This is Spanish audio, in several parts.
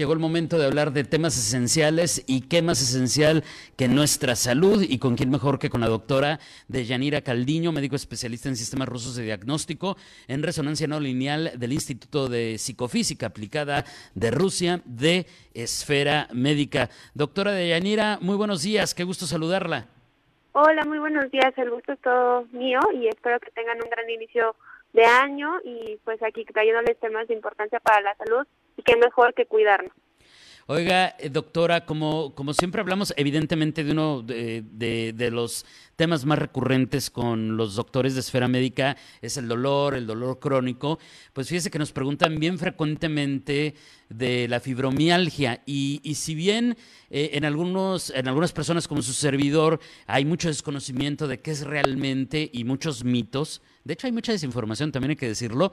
Llegó el momento de hablar de temas esenciales y qué más esencial que nuestra salud y con quién mejor que con la doctora Deyanira Caldiño, médico especialista en sistemas rusos de diagnóstico en resonancia no lineal del Instituto de Psicofísica Aplicada de Rusia de Esfera Médica. Doctora Deyanira, muy buenos días, qué gusto saludarla. Hola, muy buenos días, el gusto es todo mío y espero que tengan un gran inicio de año y pues aquí trayéndoles temas de importancia para la salud qué mejor que cuidarnos. Oiga, eh, doctora, como, como siempre hablamos evidentemente de uno de, de, los temas más recurrentes con los doctores de esfera médica, es el dolor, el dolor crónico, pues fíjese que nos preguntan bien frecuentemente de la fibromialgia y, y si bien eh, en, algunos, en algunas personas como su servidor hay mucho desconocimiento de qué es realmente y muchos mitos, de hecho hay mucha desinformación, también hay que decirlo,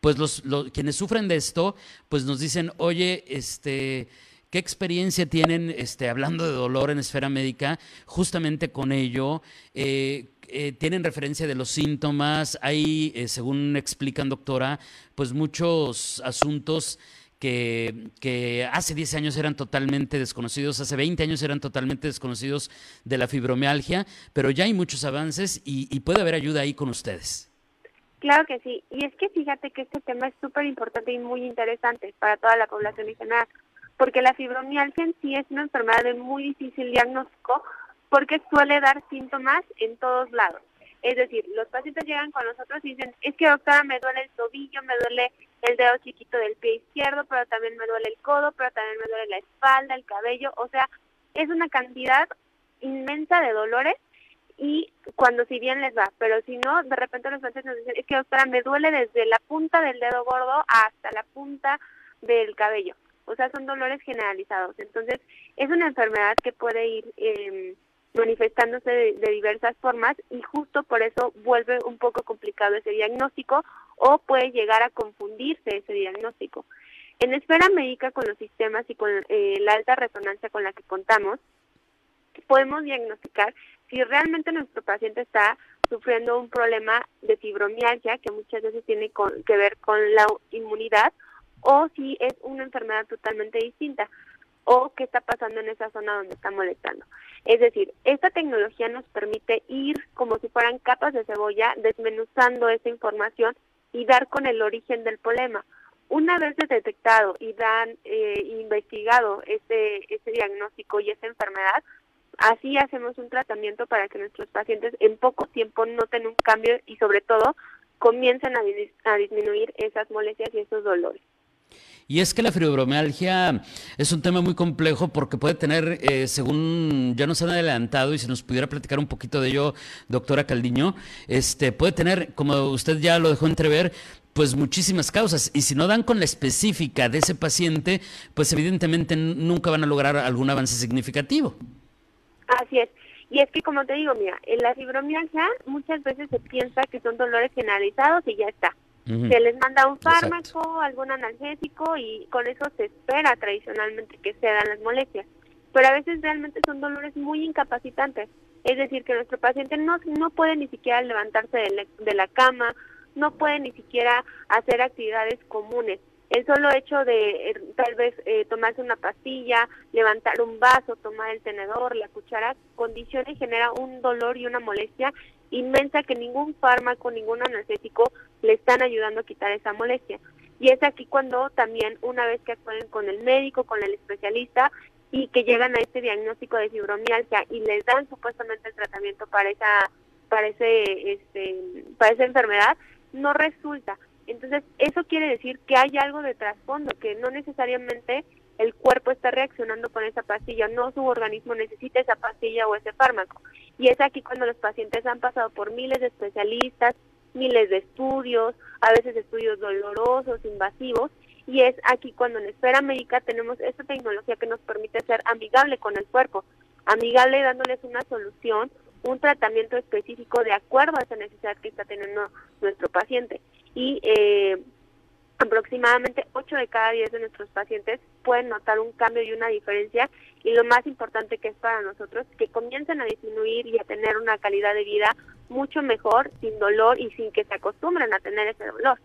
pues los, quienes sufren de esto, pues nos dicen, oye, este... ¿Qué experiencia tienen, este, hablando de dolor en esfera médica, justamente con ello? Eh, eh, tienen referencia de los síntomas, hay, eh, según explican doctora, pues muchos asuntos que, que, hace 10 años eran totalmente desconocidos, hace 20 años eran totalmente desconocidos de la fibromialgia, pero ya hay muchos avances y, puede haber ayuda ahí con ustedes. Claro que sí, y es que fíjate que este tema es súper importante y muy interesante para toda la población en general, porque la fibromialgia en sí es una enfermedad de muy difícil diagnóstico porque suele dar síntomas en todos lados. Es decir, los pacientes llegan con nosotros y dicen, es que doctora me duele el tobillo, me duele el dedo chiquito del pie izquierdo, pero también me duele el codo, pero también me duele la espalda, el cabello, o sea, es una cantidad inmensa de dolores y cuando si bien les va, pero si no, de repente los pacientes nos dicen, es que doctora, me duele desde la punta del dedo gordo hasta la punta del cabello. O sea, son dolores generalizados. Entonces, es una enfermedad que puede ir eh, manifestándose de, diversas formas y justo por eso vuelve un poco complicado ese diagnóstico o puede llegar a confundirse ese diagnóstico. En esfera médica, con los sistemas y con eh, la alta resonancia con la que contamos, podemos diagnosticar si realmente nuestro paciente está sufriendo un problema de fibromialgia, que muchas veces tiene que ver con la inmunidad, o si es una enfermedad totalmente distinta, o qué está pasando en esa zona donde está molestando. Es decir, esta tecnología nos permite ir como si fueran capas de cebolla, desmenuzando esa información y dar con el origen del problema. Una vez detectado y dan eh, investigado ese, ese diagnóstico y esa enfermedad, Así hacemos un tratamiento para que nuestros pacientes en poco tiempo noten un cambio y sobre todo comiencen a, disminuir esas molestias y esos dolores. Y es que la fibromialgia es un tema muy complejo porque puede tener, eh, según ya nos han adelantado, y si nos pudiera platicar un poquito de ello, doctora Caldiño, este, puede tener, como usted ya lo dejó entrever, pues muchísimas causas. Y si no dan con la específica de ese paciente, pues evidentemente nunca van a lograr algún avance significativo. Así es. Y es que, como te digo, mira, en la fibromialgia muchas veces se piensa que son dolores generalizados y ya está. Se les manda un fármaco, algún analgésico y con eso se espera tradicionalmente que se dan las molestias. Pero a veces realmente son dolores muy incapacitantes. Es decir, que nuestro paciente no, no puede ni siquiera levantarse de de la cama, no puede ni siquiera hacer actividades comunes el solo hecho de eh, tal vez eh, tomarse una pastilla, levantar un vaso, tomar el tenedor, la cuchara, condiciona y genera un dolor y una molestia inmensa que ningún fármaco, ningún anestésico le están ayudando a quitar esa molestia. Y es aquí cuando también una vez que acuden con el médico, con el especialista y que llegan a este diagnóstico de fibromialgia y les dan supuestamente el tratamiento para esa para ese este para esa enfermedad, no resulta entonces, eso quiere decir que hay algo de trasfondo, que no necesariamente el cuerpo está reaccionando con esa pastilla, no su organismo necesita esa pastilla o ese fármaco. Y es aquí cuando los pacientes han pasado por miles de especialistas, miles de estudios, a veces estudios dolorosos, invasivos, y es aquí cuando en esfera médica tenemos esta tecnología que nos permite ser amigable con el cuerpo, amigable dándoles una solución, un tratamiento específico de acuerdo a esa necesidad que está teniendo nuestro paciente y eh, Aproximadamente 8 de cada 10 de nuestros pacientes pueden notar un cambio y una diferencia y lo más importante que es para nosotros, que comiencen a disminuir y a tener una calidad de vida mucho mejor, sin dolor y sin que se acostumbren a tener ese dolor.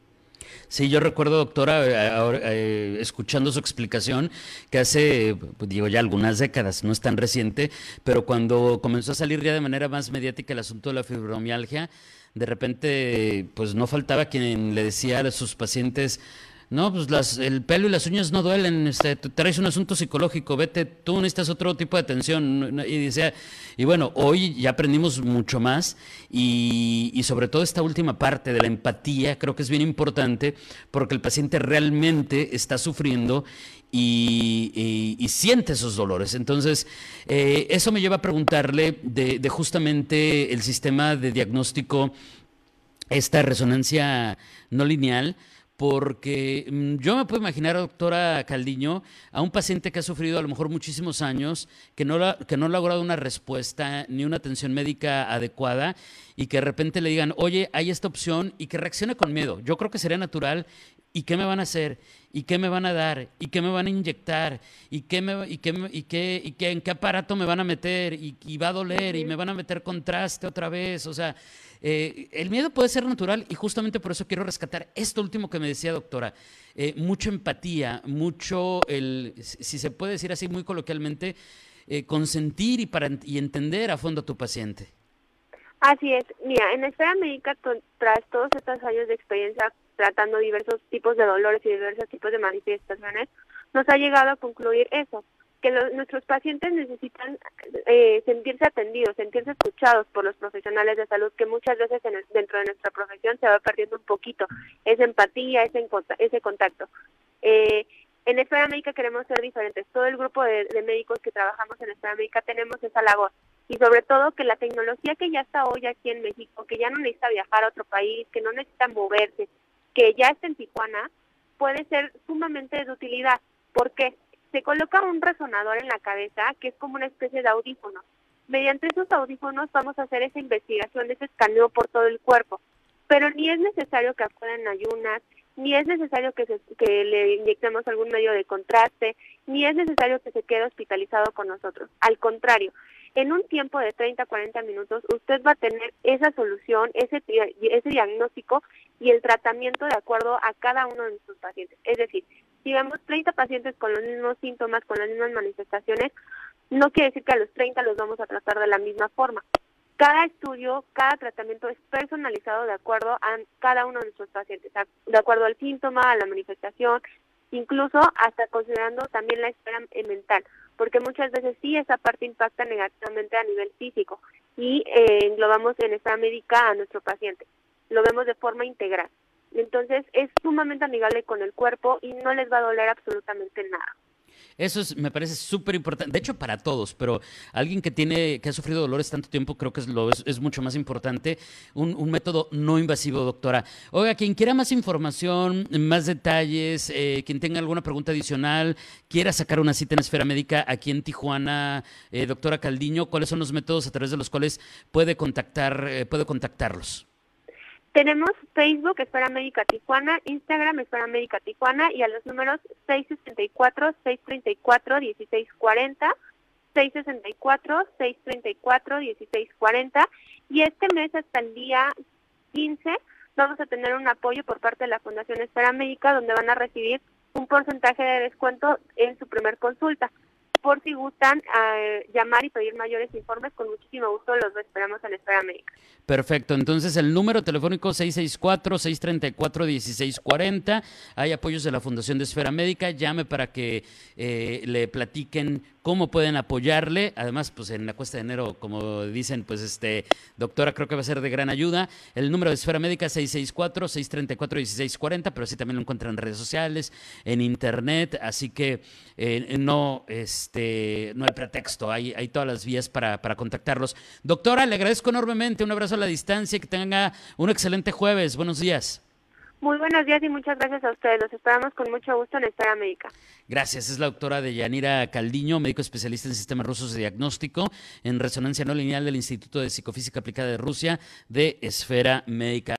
Sí, yo recuerdo, doctora, eh, eh, escuchando su explicación, que hace, pues, digo ya algunas décadas, no es tan reciente, pero cuando comenzó a salir ya de manera más mediática el asunto de la fibromialgia, de repente, pues no faltaba quien le decía a sus pacientes, no, pues las, el pelo y las uñas no duelen, este, traes un asunto psicológico, vete, tú necesitas otro tipo de atención. Y, decía, y bueno, hoy ya aprendimos mucho más y, y, sobre todo esta última parte de la empatía creo que es bien importante porque el paciente realmente está sufriendo y, y, siente esos dolores. Entonces, eh, eso me lleva a preguntarle de, de justamente el sistema de diagnóstico, esta resonancia no lineal porque mm, yo me puedo imaginar, doctora Caldiño, a un paciente que ha sufrido a lo mejor muchísimos años, que no, que no ha logrado una respuesta ni una atención médica adecuada y que de repente le digan, oye, hay esta opción y que reaccione con miedo. Yo creo que sería natural. ¿Y qué me van a hacer? ¿Y qué me van a dar? ¿Y qué me van a inyectar? ¿Y qué, me, y qué, y qué, y qué en qué aparato me van a meter? ¿Y, va a doler? ¿Y me van a meter contraste otra vez? O sea, eh, el miedo puede ser natural y justamente por eso quiero rescatar esto último que me decía doctora. Eh, mucha empatía, mucho, el, si se puede decir así muy coloquialmente, eh, consentir y, para, y entender a fondo a tu paciente. Así es. Mira, en Esfera Médica, tras todos estos años de experiencia tratando diversos tipos de dolores y diversos tipos de manifestaciones, nos ha llegado a concluir eso, que nuestros pacientes necesitan eh, sentirse atendidos, sentirse escuchados por los profesionales de salud, que muchas veces dentro de nuestra profesión se va perdiendo un poquito esa empatía, ese, ese contacto. Eh, en Esfera Médica queremos ser diferentes. Todo el grupo de, médicos que trabajamos en Esfera Médica tenemos esa labor. Y sobre todo que la tecnología que ya está hoy aquí en México, que ya no necesita viajar a otro país, que no necesita moverse, que ya está en Tijuana, puede ser sumamente de utilidad. ¿Por qué? se coloca un resonador en la cabeza que es como una especie de audífono. Mediante esos audífonos vamos a hacer esa investigación, ese escaneo por todo el cuerpo. Pero ni es necesario que acudan ayunas, ni es necesario que, se, que le inyectemos algún medio de contraste, ni es necesario que se quede hospitalizado con nosotros. Al contrario, en un tiempo de 30 a 40 minutos usted va a tener esa solución, ese, ese diagnóstico y el tratamiento de acuerdo a cada uno de nuestros pacientes. Es decir, si vemos 30 pacientes con los mismos síntomas, con las mismas manifestaciones, no quiere decir que a los 30 los vamos a tratar de la misma forma. Cada estudio, cada tratamiento es personalizado de acuerdo a cada uno de nuestros pacientes, de acuerdo al síntoma, a la manifestación, incluso hasta considerando también la esfera mental, porque muchas veces sí esa parte impacta negativamente a nivel físico y eh, englobamos en esta médica a nuestro paciente. Lo vemos de forma integral. Entonces es sumamente amigable con el cuerpo y no les va a doler absolutamente nada. Eso es, me parece súper importante, de hecho para todos, pero alguien que tiene, que ha sufrido dolores tanto tiempo, creo que es, lo, es, mucho más importante, un, método no invasivo, doctora. Oiga, quien quiera más información, más detalles, eh, quien tenga alguna pregunta adicional, quiera sacar una cita en Esfera Médica aquí en Tijuana, eh, doctora Caldiño, ¿cuáles son los métodos a través de los cuales puede contactar, eh, puede contactarlos? Tenemos Facebook, Esfera Médica Tijuana, Instagram, Esfera Médica Tijuana y a los números 664-634-1640, 664-634-1640 y este mes hasta el día 15 vamos a tener un apoyo por parte de la Fundación Esfera Médica donde van a recibir un porcentaje de descuento en su primer consulta por si gustan eh, llamar y pedir mayores informes, con muchísimo gusto los esperamos en Esfera Médica. Perfecto, entonces el número telefónico 664-634-1640, hay apoyos de la Fundación de Esfera Médica, llame para que eh, le platiquen cómo pueden apoyarle. Además, pues en la cuesta de enero, como dicen, pues este, doctora, creo que va a ser de gran ayuda. El número de Esfera Médica 664-634-1640, pero sí también lo encuentran en redes sociales, en internet, así que eh, no, este, no hay pretexto, hay, hay todas las vías para, para contactarlos. Doctora, le agradezco enormemente, un abrazo a la distancia, y que tenga un excelente jueves. Buenos días. Muy buenos días y muchas gracias a ustedes. Los esperamos con mucho gusto en Esfera Médica. Gracias. Es la doctora Deyanira Caldiño, médico especialista en sistemas rusos de diagnóstico en resonancia no lineal del Instituto de Psicofísica Aplicada de Rusia de Esfera Médica.